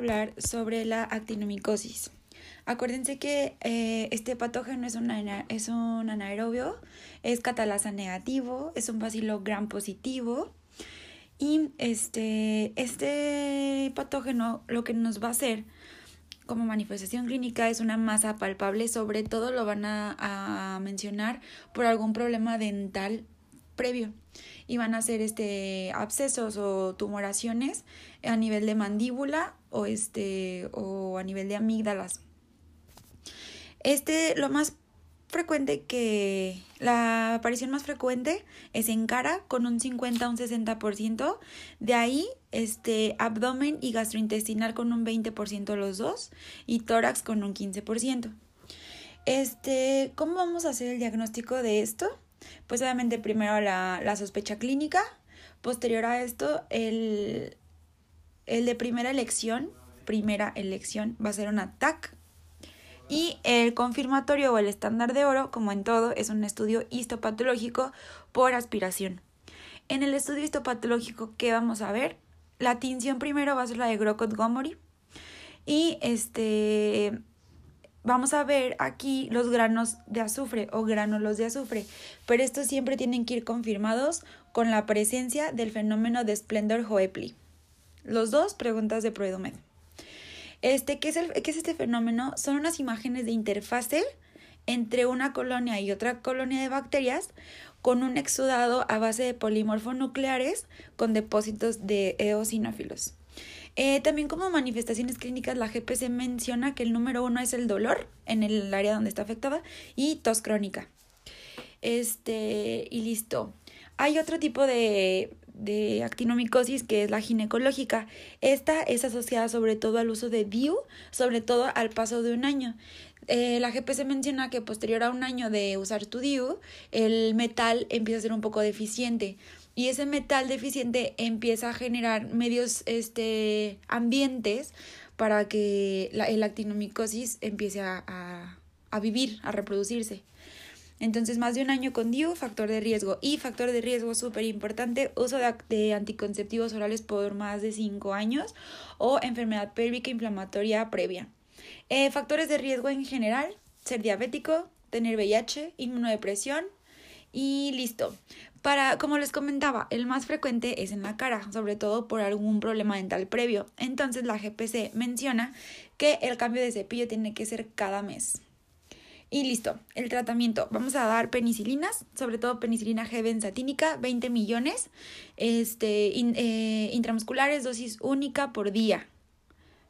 hablar sobre la actinomicosis. Acuérdense que eh, este patógeno es un, anaerobio, es catalasa negativo, es un bacilo gram positivo. Y este, este patógeno lo que nos va a hacer como manifestación clínica es una masa palpable, sobre todo lo van a, a mencionar por algún problema dental previo y van a ser este abscesos o tumoraciones a nivel de mandíbula o este o a nivel de amígdalas. Este lo más frecuente que la aparición más frecuente es en cara con un 50 a un 60%, de ahí este abdomen y gastrointestinal con un 20% los dos y tórax con un 15%. Este, ¿cómo vamos a hacer el diagnóstico de esto? Pues obviamente primero la, la sospecha clínica, posterior a esto el, el de primera elección, primera elección va a ser un ATAC y el confirmatorio o el estándar de oro, como en todo, es un estudio histopatológico por aspiración. En el estudio histopatológico, ¿qué vamos a ver? La tinción primero va a ser la de Grocott-Gomory. Y este vamos a ver aquí los granos de azufre o gránulos de azufre, pero estos siempre tienen que ir confirmados con la presencia del fenómeno de Splendor Hoepli. Los dos preguntas de Proedomed. Este, ¿qué es, el, ¿Qué es este fenómeno? Son unas imágenes de interfase entre una colonia y otra colonia de bacterias con un exudado a base de polimorfonucleares con depósitos de eosinófilos. Eh, también como manifestaciones clínicas, la GPC menciona que el número uno es el dolor en el área donde está afectada y tos crónica. Este, y listo. Hay otro tipo de, de actinomicosis que es la ginecológica. Esta es asociada sobre todo al uso de DIU, sobre todo al paso de un año. Eh, la GPC menciona que posterior a un año de usar tu DIU, el metal empieza a ser un poco deficiente y ese metal deficiente empieza a generar medios este, ambientes para que la, el actinomicosis empiece a, a, vivir, a reproducirse. Entonces, más de un año con DIU, factor de riesgo. Y factor de riesgo súper importante, uso de, anticonceptivos orales por más de 5 años o enfermedad pélvica inflamatoria previa. Eh, factores de riesgo en general, ser diabético, tener VIH, inmunodepresión y listo. Para, como les comentaba, el más frecuente es en la cara, sobre todo por algún problema dental previo. Entonces la GPC menciona que el cambio de cepillo tiene que ser cada mes. Y listo, el tratamiento. Vamos a dar penicilinas, sobre todo penicilina G benzatínica, 20 millones, este, eh, intramusculares, dosis única por día.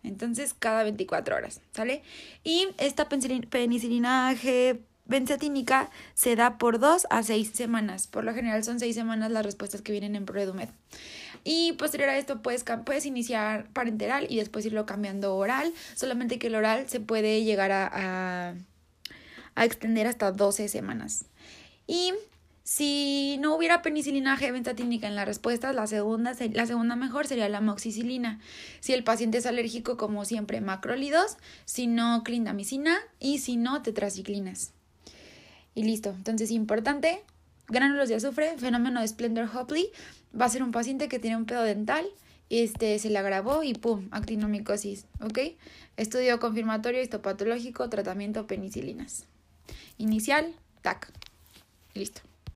Entonces, cada 24 horas, ¿sale? Y esta penicilina G benzatínica se da por 2 a 6 semanas. Por lo general son 6 semanas las respuestas que vienen en ProEdumed. Y posterior a esto puedes, puedes iniciar parenteral y después irlo cambiando oral. Solamente que el oral se puede llegar a, a, a extender hasta 12 semanas. Y si no hubiera penicilina G en las respuestas, la segunda, la segunda mejor sería la moxicilina. Si el paciente es alérgico, como siempre, macrólidos, si no, clindamicina y si no, tetraciclinas. Y listo. Entonces, importante, gránulos de azufre, fenómeno de Splendor Hopley, va a ser un paciente que tiene un pedo dental, este, se le agravó y pum, actinomicosis, ¿ok? Estudio confirmatorio histopatológico, tratamiento penicilinas. Inicial, TAC. Listo.